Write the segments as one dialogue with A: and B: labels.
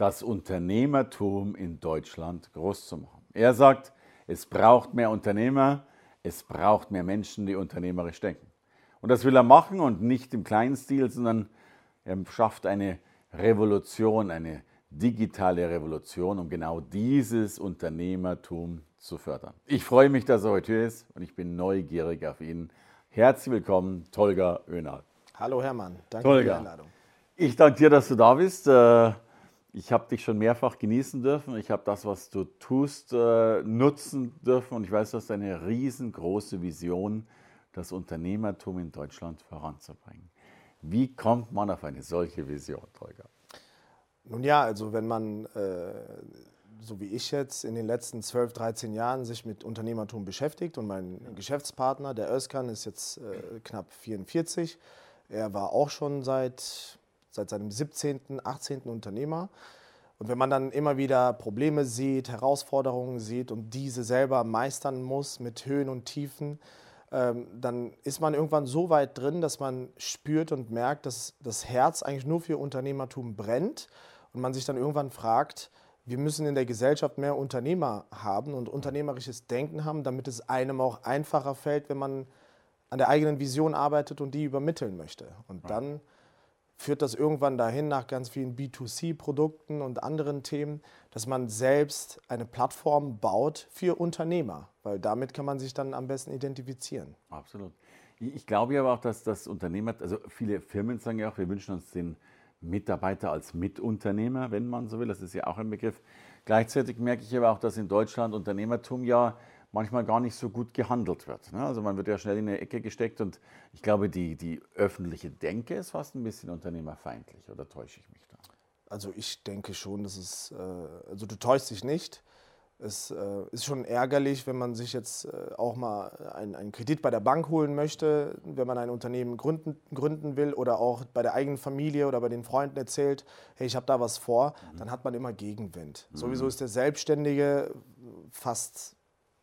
A: das Unternehmertum in Deutschland groß zu machen. Er sagt, es braucht mehr Unternehmer, es braucht mehr Menschen, die unternehmerisch denken. Und das will er machen und nicht im kleinen Stil, sondern er schafft eine Revolution, eine digitale Revolution, um genau dieses Unternehmertum zu fördern. Ich freue mich, dass er heute hier ist und ich bin neugierig auf ihn. Herzlich willkommen, Tolga Önal.
B: Hallo Hermann, danke
A: Tolga.
B: für die Einladung.
A: Ich danke dir, dass du da bist. Ich habe dich schon mehrfach genießen dürfen. Ich habe das, was du tust, äh, nutzen dürfen. Und ich weiß, du hast eine riesengroße Vision, das Unternehmertum in Deutschland voranzubringen. Wie kommt man auf eine solche Vision, Tolga?
B: Nun ja, also wenn man, äh, so wie ich jetzt, in den letzten 12, 13 Jahren sich mit Unternehmertum beschäftigt und mein Geschäftspartner, der Özkan, ist jetzt äh, knapp 44. Er war auch schon seit seit seinem 17., 18. Unternehmer. Und wenn man dann immer wieder Probleme sieht, Herausforderungen sieht und diese selber meistern muss mit Höhen und Tiefen, ähm, dann ist man irgendwann so weit drin, dass man spürt und merkt, dass das Herz eigentlich nur für Unternehmertum brennt und man sich dann irgendwann fragt, wir müssen in der Gesellschaft mehr Unternehmer haben und unternehmerisches Denken haben, damit es einem auch einfacher fällt, wenn man an der eigenen Vision arbeitet und die übermitteln möchte. Und dann führt das irgendwann dahin, nach ganz vielen B2C-Produkten und anderen Themen, dass man selbst eine Plattform baut für Unternehmer, weil damit kann man sich dann am besten identifizieren.
A: Absolut. Ich glaube aber auch, dass das Unternehmer, also viele Firmen sagen ja auch, wir wünschen uns den Mitarbeiter als Mitunternehmer, wenn man so will. Das ist ja auch ein Begriff. Gleichzeitig merke ich aber auch, dass in Deutschland Unternehmertum ja manchmal gar nicht so gut gehandelt wird. Ne? Also man wird ja schnell in eine Ecke gesteckt und ich glaube, die, die öffentliche Denke ist fast ein bisschen unternehmerfeindlich oder täusche ich mich da?
B: Also ich denke schon, dass es, äh, also du täuschst dich nicht. Es äh, ist schon ärgerlich, wenn man sich jetzt äh, auch mal einen, Kredit bei der Bank holen möchte, wenn man ein Unternehmen gründen, gründen will oder auch bei der eigenen Familie oder bei den Freunden erzählt, hey, ich habe da was vor, mhm. dann hat man immer Gegenwind. Mhm. Sowieso ist der Selbstständige fast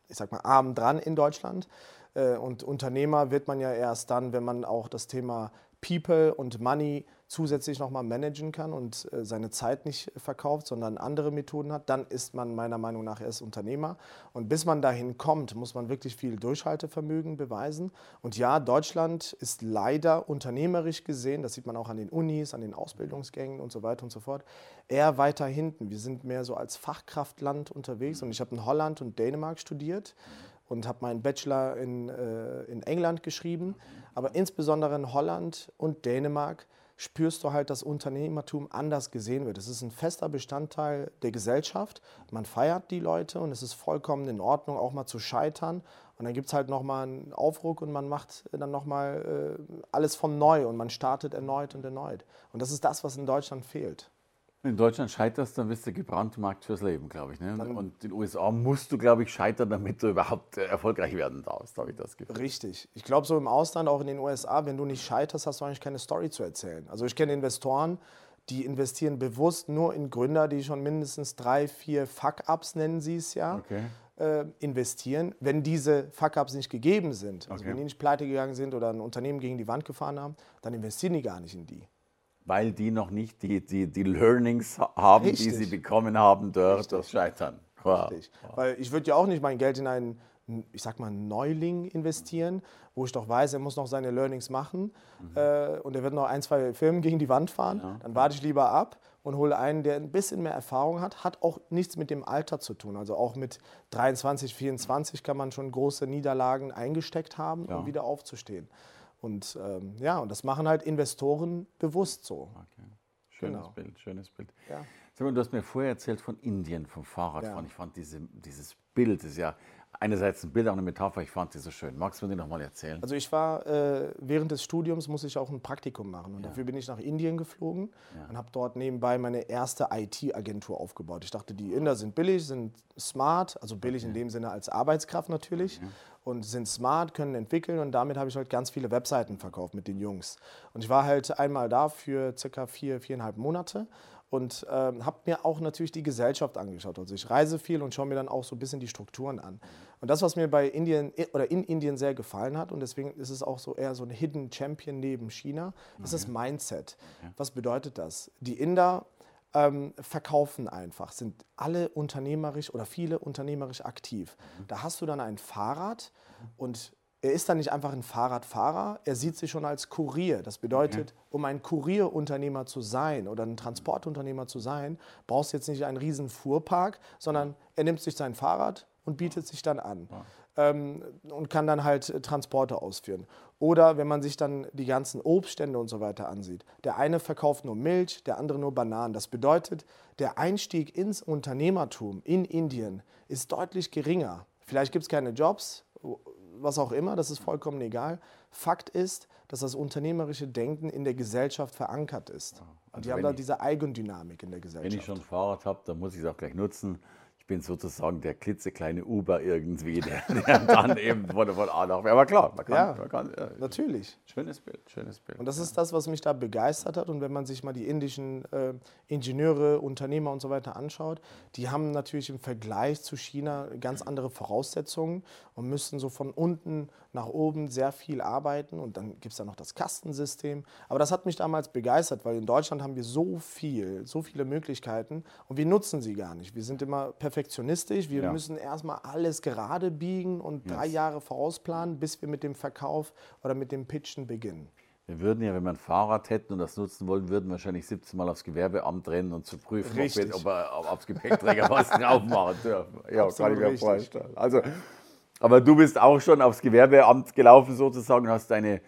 B: ich sag mal, arm dran in Deutschland. Äh, und Unternehmer wird man ja erst dann, wenn man auch das Thema People und Money zusätzlich nochmal managen kann und äh, seine Zeit nicht verkauft, sondern andere Methoden hat, dann ist man meiner Meinung nach erst Unternehmer. Und bis man dahin kommt, muss man wirklich viel Durchhaltevermögen beweisen. Und ja, Deutschland ist leider unternehmerisch gesehen, das sieht man auch an den Unis, an den Ausbildungsgängen und so weiter und so fort, eher weiter hinten. Wir sind mehr so als Fachkraftland unterwegs und ich habe in Holland und Dänemark studiert und habe meinen Bachelor in, äh, in England geschrieben. Aber insbesondere in Holland und Dänemark spürst du halt, dass Unternehmertum anders gesehen wird. Es ist ein fester Bestandteil der Gesellschaft. Man feiert die Leute und es ist vollkommen in Ordnung, auch mal zu scheitern. Und dann gibt es halt nochmal einen Aufruck und man macht dann nochmal äh, alles von neu und man startet erneut und erneut. Und das ist das, was in Deutschland fehlt.
A: Wenn in Deutschland scheiterst, dann bist du gebrandmarkt fürs Leben, glaube ich. Ne? Und in den USA musst du, glaube ich, scheitern, damit du überhaupt äh, erfolgreich werden darfst, habe ich das Gefühl.
B: Richtig. Ich glaube, so im Ausland, auch in den USA, wenn du nicht scheiterst, hast du eigentlich keine Story zu erzählen. Also ich kenne Investoren, die investieren bewusst nur in Gründer, die schon mindestens drei, vier Fuck-Ups, nennen sie es ja, okay. äh, investieren. Wenn diese Fuck-Ups nicht gegeben sind, also okay. wenn die nicht pleite gegangen sind oder ein Unternehmen gegen die Wand gefahren haben, dann investieren die gar nicht in die
A: weil die noch nicht die, die, die Learnings haben, Richtig. die sie bekommen haben durch Richtig. das Scheitern.
B: Wow. Richtig. Weil ich würde ja auch nicht mein Geld in einen, ich sag mal, Neuling investieren, wo ich doch weiß, er muss noch seine Learnings machen mhm. äh, und er wird noch ein, zwei Firmen gegen die Wand fahren. Ja. Dann warte ich lieber ab und hole einen, der ein bisschen mehr Erfahrung hat. Hat auch nichts mit dem Alter zu tun. Also auch mit 23, 24 kann man schon große Niederlagen eingesteckt haben, ja. um wieder aufzustehen. Und ähm, ja, und das machen halt Investoren bewusst so. Okay.
A: Schönes genau. Bild, schönes Bild. Ja. Sag mal, du hast mir vorher erzählt von Indien, vom Fahrradfahren. Ja. Ich fand diese, dieses Bild ist ja einerseits ein Bild, auch eine Metapher. Ich fand sie so schön. Magst du mir die nochmal erzählen?
B: Also ich war äh, während des Studiums muss ich auch ein Praktikum machen und ja. dafür bin ich nach Indien geflogen ja. und habe dort nebenbei meine erste IT-Agentur aufgebaut. Ich dachte, die Inder sind billig, sind smart, also billig okay. in dem Sinne als Arbeitskraft natürlich. Okay und sind smart, können entwickeln und damit habe ich halt ganz viele Webseiten verkauft mit den Jungs. Und ich war halt einmal da für circa vier, viereinhalb Monate und ähm, habe mir auch natürlich die Gesellschaft angeschaut. Also ich reise viel und schaue mir dann auch so ein bisschen die Strukturen an. Und das, was mir bei Indien oder in Indien sehr gefallen hat, und deswegen ist es auch so eher so ein Hidden Champion neben China, ist das Mindset. Was bedeutet das? Die Inder ähm, verkaufen einfach, sind alle unternehmerisch oder viele unternehmerisch aktiv. Mhm. Da hast du dann ein Fahrrad und er ist dann nicht einfach ein Fahrradfahrer, er sieht sich schon als Kurier. Das bedeutet, um ein Kurierunternehmer zu sein oder ein Transportunternehmer zu sein, brauchst du jetzt nicht einen riesen Fuhrpark, sondern er nimmt sich sein Fahrrad und bietet sich dann an ähm, und kann dann halt äh, Transporte ausführen. Oder wenn man sich dann die ganzen Obststände und so weiter ansieht. Der eine verkauft nur Milch, der andere nur Bananen. Das bedeutet, der Einstieg ins Unternehmertum in Indien ist deutlich geringer. Vielleicht gibt es keine Jobs, was auch immer, das ist vollkommen egal. Fakt ist, dass das unternehmerische Denken in der Gesellschaft verankert ist. Also und die haben da diese Eigendynamik in der Gesellschaft.
A: Wenn ich schon ein Fahrrad habe, dann muss ich es auch gleich nutzen bin sozusagen der klitzekleine Uber irgendwie, der, der dann eben von, von A nach B. Aber klar,
B: man kann. Ja, man kann ja. natürlich.
A: Schönes Bild, schönes Bild.
B: Und das ist das, was mich da begeistert hat. Und wenn man sich mal die indischen äh, Ingenieure, Unternehmer und so weiter anschaut, die haben natürlich im Vergleich zu China ganz andere Voraussetzungen und müssen so von unten nach oben sehr viel arbeiten. Und dann gibt es da noch das Kastensystem. Aber das hat mich damals begeistert, weil in Deutschland haben wir so viel, so viele Möglichkeiten und wir nutzen sie gar nicht. Wir sind immer perfektionistisch. Wir ja. müssen erstmal alles gerade biegen und yes. drei Jahre vorausplanen, bis wir mit dem Verkauf oder mit dem Pitchen beginnen.
A: Wir würden ja, wenn wir ein Fahrrad hätten und das nutzen wollen, würden wahrscheinlich 17 Mal aufs Gewerbeamt rennen und zu prüfen, ob, wir, ob, aufs Gepäckträger was drauf machen dürfen. Ja, kann ich mir vorstellen. Also, aber du bist auch schon aufs Gewerbeamt gelaufen sozusagen, hast eine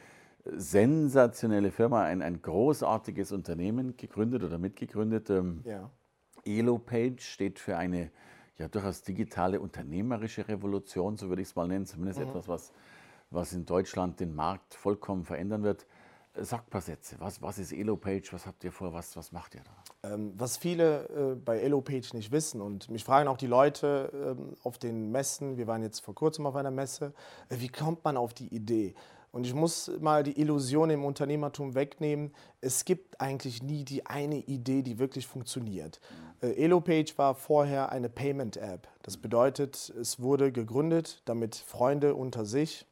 A: sensationelle Firma, ein, ein großartiges Unternehmen gegründet oder mitgegründet. Ähm, ja. EloPage steht für eine ja, durchaus digitale unternehmerische Revolution, so würde ich es mal nennen, zumindest mhm. etwas, was, was in Deutschland den Markt vollkommen verändern wird. Sag ein paar Sätze. Was, was ist EloPage? Was habt ihr vor? Was, was macht ihr
B: da? Ähm, was viele äh, bei EloPage nicht wissen und mich fragen auch die Leute ähm, auf den Messen, wir waren jetzt vor kurzem auf einer Messe, äh, wie kommt man auf die Idee? Und ich muss mal die Illusion im Unternehmertum wegnehmen. Es gibt eigentlich nie die eine Idee, die wirklich funktioniert. Äh, EloPage war vorher eine Payment-App. Das bedeutet, es wurde gegründet, damit Freunde unter sich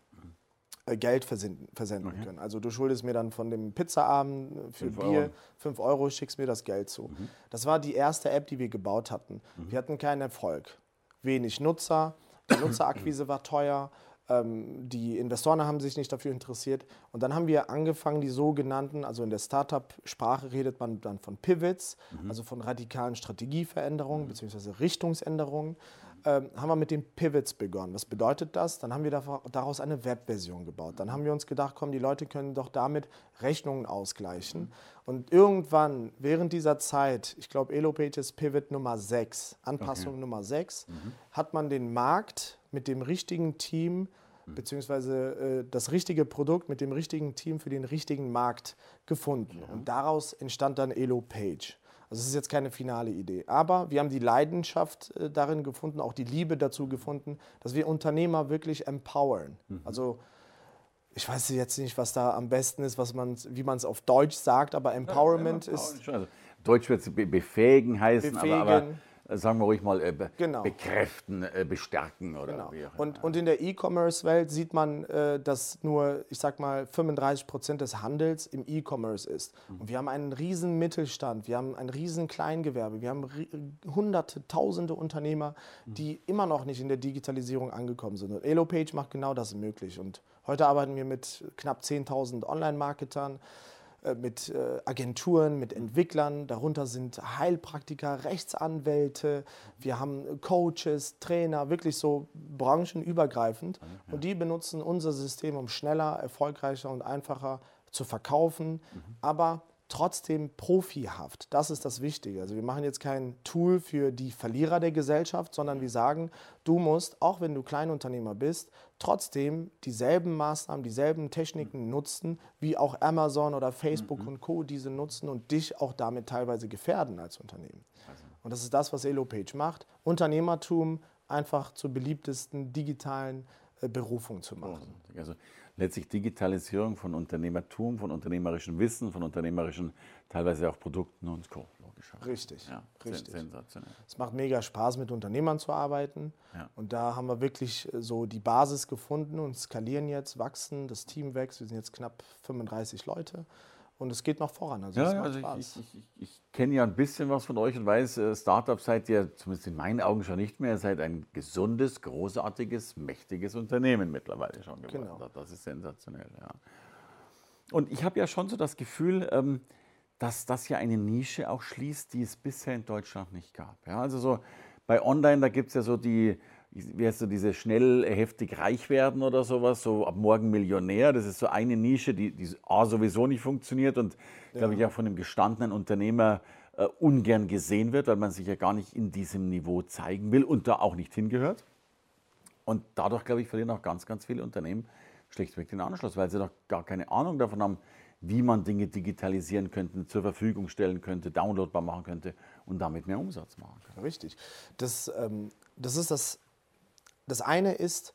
B: äh, Geld versenden, versenden okay. können. Also du schuldest mir dann von dem Pizzaabend für fünf Bier Euro. 5 Euro, schickst mir das Geld zu. Mhm. Das war die erste App, die wir gebaut hatten. Mhm. Wir hatten keinen Erfolg. Wenig Nutzer, die Nutzerakquise war teuer, die Investoren haben sich nicht dafür interessiert. Und dann haben wir angefangen, die sogenannten, also in der Startup-Sprache redet man dann von Pivots, mhm. also von radikalen Strategieveränderungen mhm. bzw. Richtungsänderungen ähm, haben wir mit den Pivots begonnen. Was bedeutet das? Dann haben wir daraus eine Webversion gebaut. Dann haben wir uns gedacht, komm, die Leute können doch damit Rechnungen ausgleichen. Und irgendwann, während dieser Zeit, ich glaube, Elopage ist Pivot Nummer 6, Anpassung okay. Nummer 6, mhm. hat man den Markt mit dem richtigen Team mhm. Beziehungsweise äh, das richtige Produkt mit dem richtigen Team für den richtigen Markt gefunden. Ja. Und daraus entstand dann Elopage. Also es ist jetzt keine finale Idee. Aber wir haben die Leidenschaft äh, darin gefunden, auch die Liebe dazu gefunden, dass wir Unternehmer wirklich empowern. Mhm. Also ich weiß jetzt nicht, was da am besten ist, was man, wie man es auf Deutsch sagt, aber Empowerment ja, ja, ist.
A: Also Deutsch wird es befähigen heißen, befähigen. aber, aber sagen wir ruhig mal, äh, be genau. bekräften, äh, bestärken oder
B: genau. wie auch und, und in der E-Commerce-Welt sieht man, äh, dass nur, ich sag mal, 35 Prozent des Handels im E-Commerce ist. Mhm. Und wir haben einen riesen Mittelstand, wir haben ein riesen Kleingewerbe, wir haben hunderte, tausende Unternehmer, mhm. die immer noch nicht in der Digitalisierung angekommen sind. Und EloPage macht genau das möglich. Und heute arbeiten wir mit knapp 10.000 Online-Marketern. Äh, mit äh, Agenturen, mit Entwicklern. Darunter sind Heilpraktiker, Rechtsanwälte, wir haben Coaches, Trainer, wirklich so branchenübergreifend. Und die benutzen unser System, um schneller, erfolgreicher und einfacher zu verkaufen, mhm. aber trotzdem profihaft. Das ist das Wichtige. Also wir machen jetzt kein Tool für die Verlierer der Gesellschaft, sondern wir sagen, du musst, auch wenn du Kleinunternehmer bist, trotzdem dieselben Maßnahmen, dieselben Techniken nutzen, wie auch Amazon oder Facebook mhm. und Co. diese nutzen und dich auch damit teilweise gefährden als Unternehmen. Also. Und das ist das, was EloPage macht. Unternehmertum einfach zur beliebtesten digitalen Berufung zu machen.
A: Also letztlich Digitalisierung von Unternehmertum, von unternehmerischem Wissen, von unternehmerischen teilweise auch Produkten und Co.
B: Logisch. Richtig, ja, richtig. Sensationell. Es macht mega Spaß, mit Unternehmern zu arbeiten. Ja. Und da haben wir wirklich äh, so die Basis gefunden und skalieren jetzt, wachsen, das Team wächst. Wir sind jetzt knapp 35 Leute. Und es geht noch voran.
A: Also, ja, also ich, ich, ich, ich kenne ja ein bisschen was von euch und weiß, äh, Startup seid ihr zumindest in meinen Augen schon nicht mehr. Ihr seid ein gesundes, großartiges, mächtiges Unternehmen mittlerweile schon geworden. Genau. Das ist sensationell, ja. Und ich habe ja schon so das Gefühl, ähm, dass das ja eine Nische auch schließt, die es bisher in Deutschland nicht gab. Ja, also so bei Online, da gibt es ja so die, wie heißt so, diese schnell heftig reich werden oder sowas, so ab morgen Millionär. Das ist so eine Nische, die, die A sowieso nicht funktioniert und, ja. glaube ich, auch von einem gestandenen Unternehmer äh, ungern gesehen wird, weil man sich ja gar nicht in diesem Niveau zeigen will und da auch nicht hingehört. Und dadurch, glaube ich, verlieren auch ganz, ganz viele Unternehmen schlichtweg den Anschluss, weil sie doch gar keine Ahnung davon haben, wie man Dinge digitalisieren könnte, zur Verfügung stellen könnte, downloadbar machen könnte und damit mehr Umsatz machen könnte.
B: Richtig. Das, ähm, das ist das das eine ist,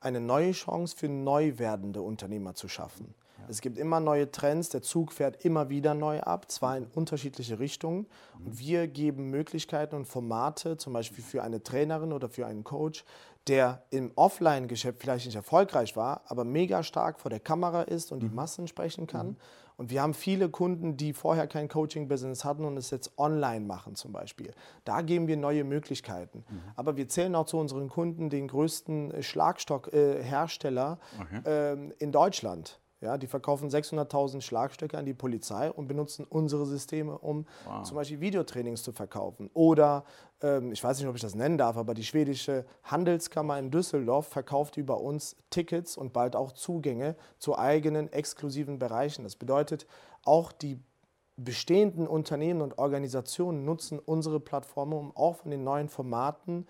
B: eine neue Chance für neu werdende Unternehmer zu schaffen. Ja. Es gibt immer neue Trends, der Zug fährt immer wieder neu ab, zwar in unterschiedliche Richtungen. Mhm. Und wir geben Möglichkeiten und Formate, zum Beispiel für eine Trainerin oder für einen Coach, der im Offline-Geschäft vielleicht nicht erfolgreich war, aber mega stark vor der Kamera ist und mhm. die Massen sprechen kann. Mhm. Und wir haben viele Kunden, die vorher kein Coaching-Business hatten und es jetzt online machen zum Beispiel. Da geben wir neue Möglichkeiten. Mhm. Aber wir zählen auch zu unseren Kunden den größten Schlagstockhersteller äh, okay. ähm, in Deutschland. Ja, die verkaufen 600.000 Schlagstöcke an die Polizei und benutzen unsere Systeme, um wow. zum Beispiel Videotrainings zu verkaufen. Oder, ähm, ich weiß nicht, ob ich das nennen darf, aber die schwedische Handelskammer in Düsseldorf verkauft über uns Tickets und bald auch Zugänge zu eigenen exklusiven Bereichen. Das bedeutet, auch die bestehenden Unternehmen und Organisationen nutzen unsere Plattform, um auch von den neuen Formaten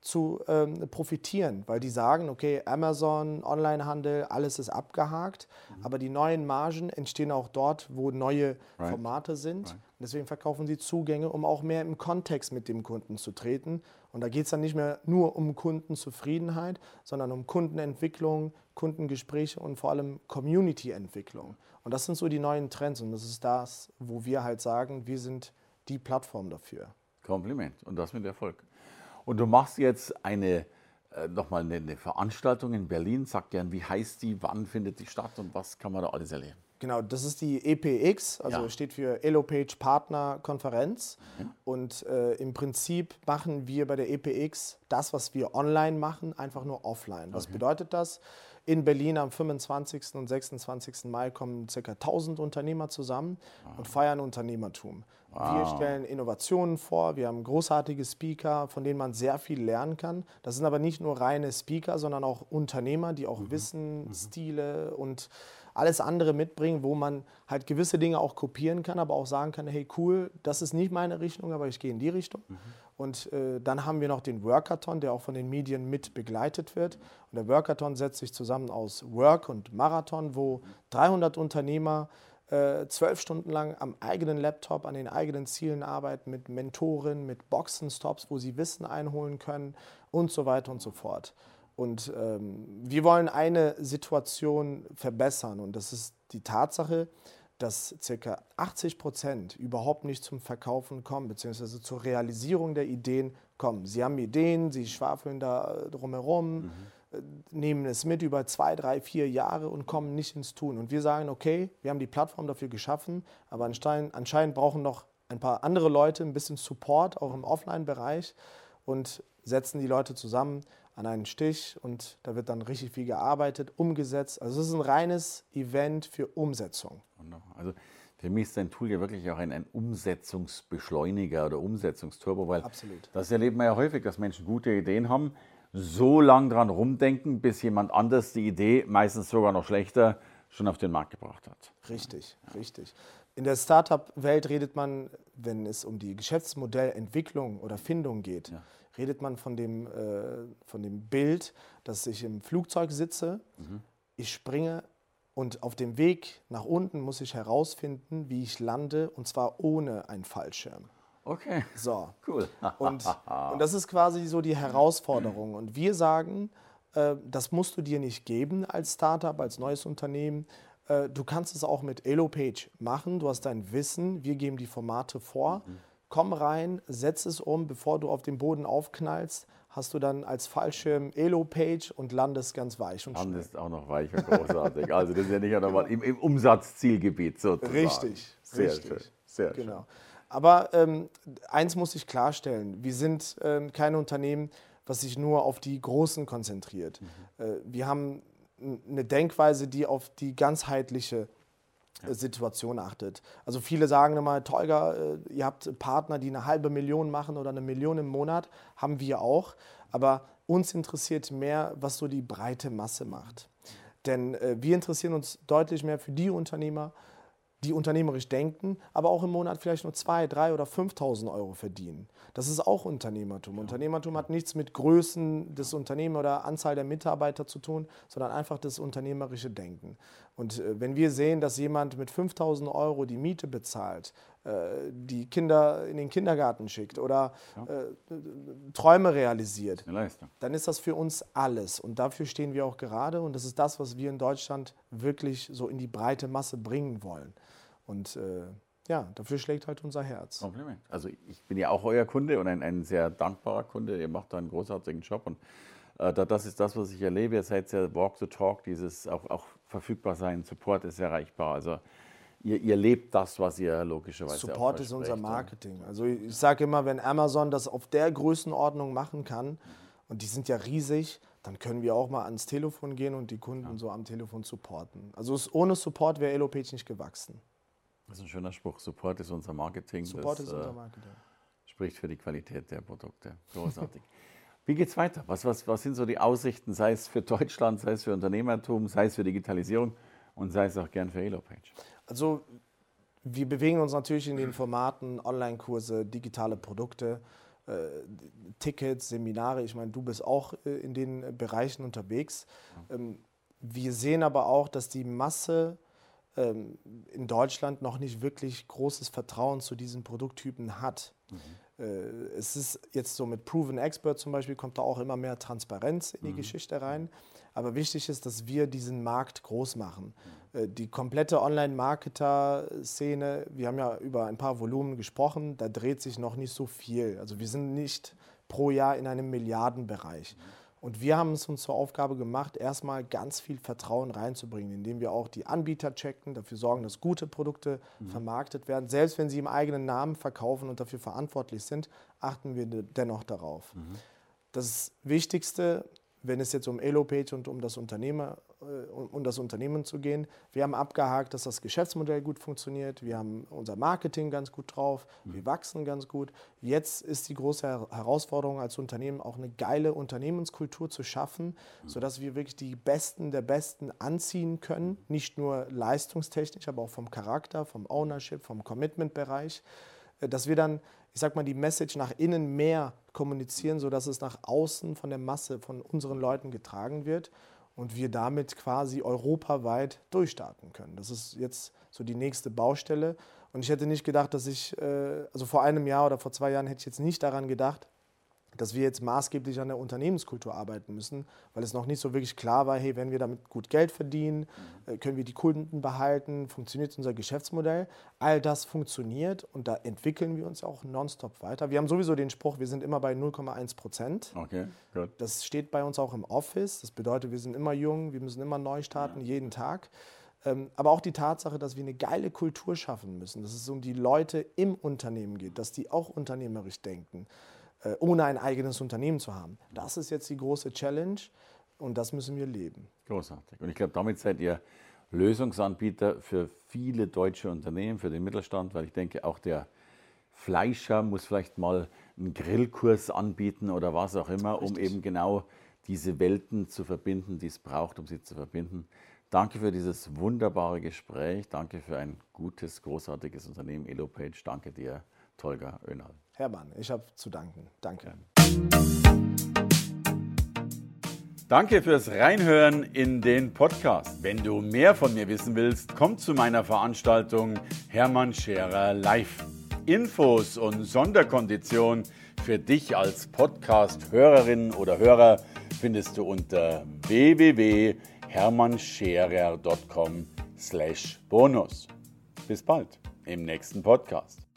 B: zu ähm, profitieren, weil die sagen, okay, Amazon, Onlinehandel, alles ist abgehakt, mhm. aber die neuen Margen entstehen auch dort, wo neue right. Formate sind. Right. Deswegen verkaufen sie Zugänge, um auch mehr im Kontext mit dem Kunden zu treten. Und da geht es dann nicht mehr nur um Kundenzufriedenheit, sondern um Kundenentwicklung, Kundengespräche und vor allem Community-Entwicklung. Und das sind so die neuen Trends und das ist das, wo wir halt sagen, wir sind die Plattform dafür.
A: Kompliment und das mit Erfolg. Und du machst jetzt eine äh, nochmal eine, eine, Veranstaltung in Berlin. Sag gern, wie heißt die, wann findet die statt und was kann man da alles erleben?
B: Genau, das ist die EPX, also ja. steht für Elopage Partner Konferenz. Mhm. Und äh, im Prinzip machen wir bei der EPX das, was wir online machen, einfach nur offline. Was okay. bedeutet das? In Berlin am 25. und 26. Mai kommen ca. 1000 Unternehmer zusammen wow. und feiern Unternehmertum. Wow. Wir stellen Innovationen vor, wir haben großartige Speaker, von denen man sehr viel lernen kann. Das sind aber nicht nur reine Speaker, sondern auch Unternehmer, die auch mhm. Wissen, mhm. Stile und alles andere mitbringen, wo man halt gewisse Dinge auch kopieren kann, aber auch sagen kann, hey cool, das ist nicht meine Richtung, aber ich gehe in die Richtung. Mhm. Und äh, dann haben wir noch den Workathon, der auch von den Medien mit begleitet wird. Und der Workathon setzt sich zusammen aus Work und Marathon, wo 300 Unternehmer äh, zwölf Stunden lang am eigenen Laptop an den eigenen Zielen arbeiten, mit Mentoren, mit Boxenstops, wo sie Wissen einholen können und so weiter und so fort. Und ähm, wir wollen eine Situation verbessern und das ist die Tatsache, dass ca. 80 Prozent überhaupt nicht zum Verkaufen kommen, beziehungsweise zur Realisierung der Ideen kommen. Sie haben Ideen, sie schwafeln da drumherum. Mhm nehmen es mit über zwei, drei, vier Jahre und kommen nicht ins Tun. Und wir sagen, okay, wir haben die Plattform dafür geschaffen, aber anscheinend, anscheinend brauchen noch ein paar andere Leute ein bisschen Support, auch im Offline-Bereich und setzen die Leute zusammen an einen Stich und da wird dann richtig viel gearbeitet, umgesetzt. Also es ist ein reines Event für Umsetzung.
A: Also für mich ist dein Tool ja wirklich auch ein, ein Umsetzungsbeschleuniger oder Umsetzungsturbo, weil Absolut. das erleben wir ja häufig, dass Menschen gute Ideen haben, so lang dran rumdenken, bis jemand anders die Idee, meistens sogar noch schlechter, schon auf den Markt gebracht hat.
B: Richtig, ja. richtig. In der Startup-Welt redet man, wenn es um die Geschäftsmodellentwicklung oder Findung geht, ja. Redet man von dem, äh, von dem Bild, dass ich im Flugzeug sitze, mhm. ich springe und auf dem Weg nach unten muss ich herausfinden, wie ich lande und zwar ohne einen Fallschirm.
A: Okay.
B: So.
A: Cool.
B: und, und das ist quasi so die Herausforderung. Und wir sagen, äh, das musst du dir nicht geben als Startup, als neues Unternehmen. Äh, du kannst es auch mit EloPage machen. Du hast dein Wissen. Wir geben die Formate vor. Mhm. Komm rein, setz es um, bevor du auf den Boden aufknallst hast du dann als Fallschirm Elo-Page und landest ganz weich und
A: Landest auch noch weich und großartig. also das ist ja nicht einmal im, im Umsatzzielgebiet sozusagen.
B: Richtig,
A: sehr
B: richtig.
A: schön. Sehr
B: genau.
A: schön.
B: Aber ähm, eins muss ich klarstellen, wir sind ähm, kein Unternehmen, was sich nur auf die Großen konzentriert. Mhm. Äh, wir haben eine Denkweise, die auf die ganzheitliche Situation achtet. Also viele sagen immer, Tolga, äh, ihr habt Partner, die eine halbe Million machen oder eine Million im Monat, haben wir auch. Aber uns interessiert mehr, was so die breite Masse macht. Denn äh, wir interessieren uns deutlich mehr für die Unternehmer, die unternehmerisch denken, aber auch im Monat vielleicht nur 2.000, 3.000 oder 5.000 Euro verdienen. Das ist auch Unternehmertum. Ja. Unternehmertum hat nichts mit Größen des Unternehmens oder Anzahl der Mitarbeiter zu tun, sondern einfach das unternehmerische Denken. Und äh, wenn wir sehen, dass jemand mit 5.000 Euro die Miete bezahlt, äh, die Kinder in den Kindergarten schickt oder ja. äh, Träume realisiert, dann ist das für uns alles. Und dafür stehen wir auch gerade. Und das ist das, was wir in Deutschland wirklich so in die breite Masse bringen wollen. Und äh, ja, dafür schlägt halt unser Herz.
A: Kompliment. Also ich bin ja auch euer Kunde und ein, ein sehr dankbarer Kunde. Ihr macht da einen großartigen Job und äh, das ist das, was ich erlebe. Ihr seid ja Walk the Talk, dieses auch, auch verfügbar sein, Support ist erreichbar. Also ihr, ihr lebt das, was ihr logischerweise
B: Support ist unser Marketing. Also ich sage immer, wenn Amazon das auf der Größenordnung machen kann, und die sind ja riesig, dann können wir auch mal ans Telefon gehen und die Kunden ja. so am Telefon supporten. Also ohne Support wäre Elopage nicht gewachsen.
A: Das ist ein schöner Spruch. Support ist unser Marketing.
B: Support das, ist unser äh, Marketing.
A: Spricht für die Qualität der Produkte. Großartig. Wie geht es weiter? Was, was, was sind so die Aussichten, sei es für Deutschland, sei es für Unternehmertum, sei es für Digitalisierung und sei es auch gern für Elopage?
B: Also wir bewegen uns natürlich in den Formaten Online-Kurse, digitale Produkte, äh, Tickets, Seminare. Ich meine, du bist auch äh, in den Bereichen unterwegs. Ähm, wir sehen aber auch, dass die Masse ähm, in Deutschland noch nicht wirklich großes Vertrauen zu diesen Produkttypen hat. Mhm. Äh, es ist jetzt so mit Proven Expert zum Beispiel, kommt da auch immer mehr Transparenz in die mhm. Geschichte rein. Aber wichtig ist, dass wir diesen Markt groß machen. Mhm. Äh, die komplette Online-Marketer-Szene, wir haben ja über ein paar Volumen gesprochen, da dreht sich noch nicht so viel. Also wir sind nicht pro Jahr in einem Milliardenbereich. Mhm. Und wir haben es uns zur Aufgabe gemacht, erstmal ganz viel Vertrauen reinzubringen, indem wir auch die Anbieter checken, dafür sorgen, dass gute Produkte mhm. vermarktet werden. Selbst wenn sie im eigenen Namen verkaufen und dafür verantwortlich sind, achten wir dennoch darauf. Mhm. Das Wichtigste wenn es jetzt um Elopage und um das, Unternehmer, äh, um das Unternehmen zu gehen, wir haben abgehakt, dass das Geschäftsmodell gut funktioniert, wir haben unser Marketing ganz gut drauf, wir wachsen ganz gut. Jetzt ist die große Herausforderung als Unternehmen auch eine geile Unternehmenskultur zu schaffen, sodass wir wirklich die Besten der Besten anziehen können, nicht nur leistungstechnisch, aber auch vom Charakter, vom Ownership, vom Commitment-Bereich, äh, dass wir dann ich sag mal, die Message nach innen mehr kommunizieren, sodass es nach außen von der Masse, von unseren Leuten getragen wird und wir damit quasi europaweit durchstarten können. Das ist jetzt so die nächste Baustelle. Und ich hätte nicht gedacht, dass ich, äh, also vor einem Jahr oder vor zwei Jahren hätte ich jetzt nicht daran gedacht, dass wir jetzt maßgeblich an der Unternehmenskultur arbeiten müssen, weil es noch nicht so wirklich klar war, hey, wenn wir damit gut Geld verdienen, äh, können wir die Kunden behalten, funktioniert unser Geschäftsmodell. All das funktioniert und da entwickeln wir uns auch nonstop weiter. Wir haben sowieso den Spruch, wir sind immer bei 0,1 Prozent.
A: Okay, gut.
B: Das steht bei uns auch im Office. Das bedeutet, wir sind immer jung, wir müssen immer neu starten, ja. jeden Tag. Ähm, aber auch die Tatsache, dass wir eine geile Kultur schaffen müssen, dass es um die Leute im Unternehmen geht, dass die auch unternehmerisch denken ohne ein eigenes Unternehmen zu haben. Das ist jetzt die große Challenge und das müssen wir leben.
A: Großartig. Und ich glaube, damit seid ihr Lösungsanbieter für viele deutsche Unternehmen, für den Mittelstand, weil ich denke, auch der Fleischer muss vielleicht mal einen Grillkurs anbieten oder was auch immer, um eben genau diese Welten zu verbinden, die es braucht, um sie zu verbinden. Danke für dieses wunderbare Gespräch. Danke für ein gutes, großartiges Unternehmen Elopage. Danke dir, Tolga Önal.
B: Hermann, ich habe zu danken. Danke.
A: Danke fürs Reinhören in den Podcast. Wenn du mehr von mir wissen willst, komm zu meiner Veranstaltung Hermann Scherer Live. Infos und Sonderkonditionen für dich als Podcast-Hörerin oder Hörer findest du unter www.hermannscherer.com/bonus. Bis bald im nächsten Podcast.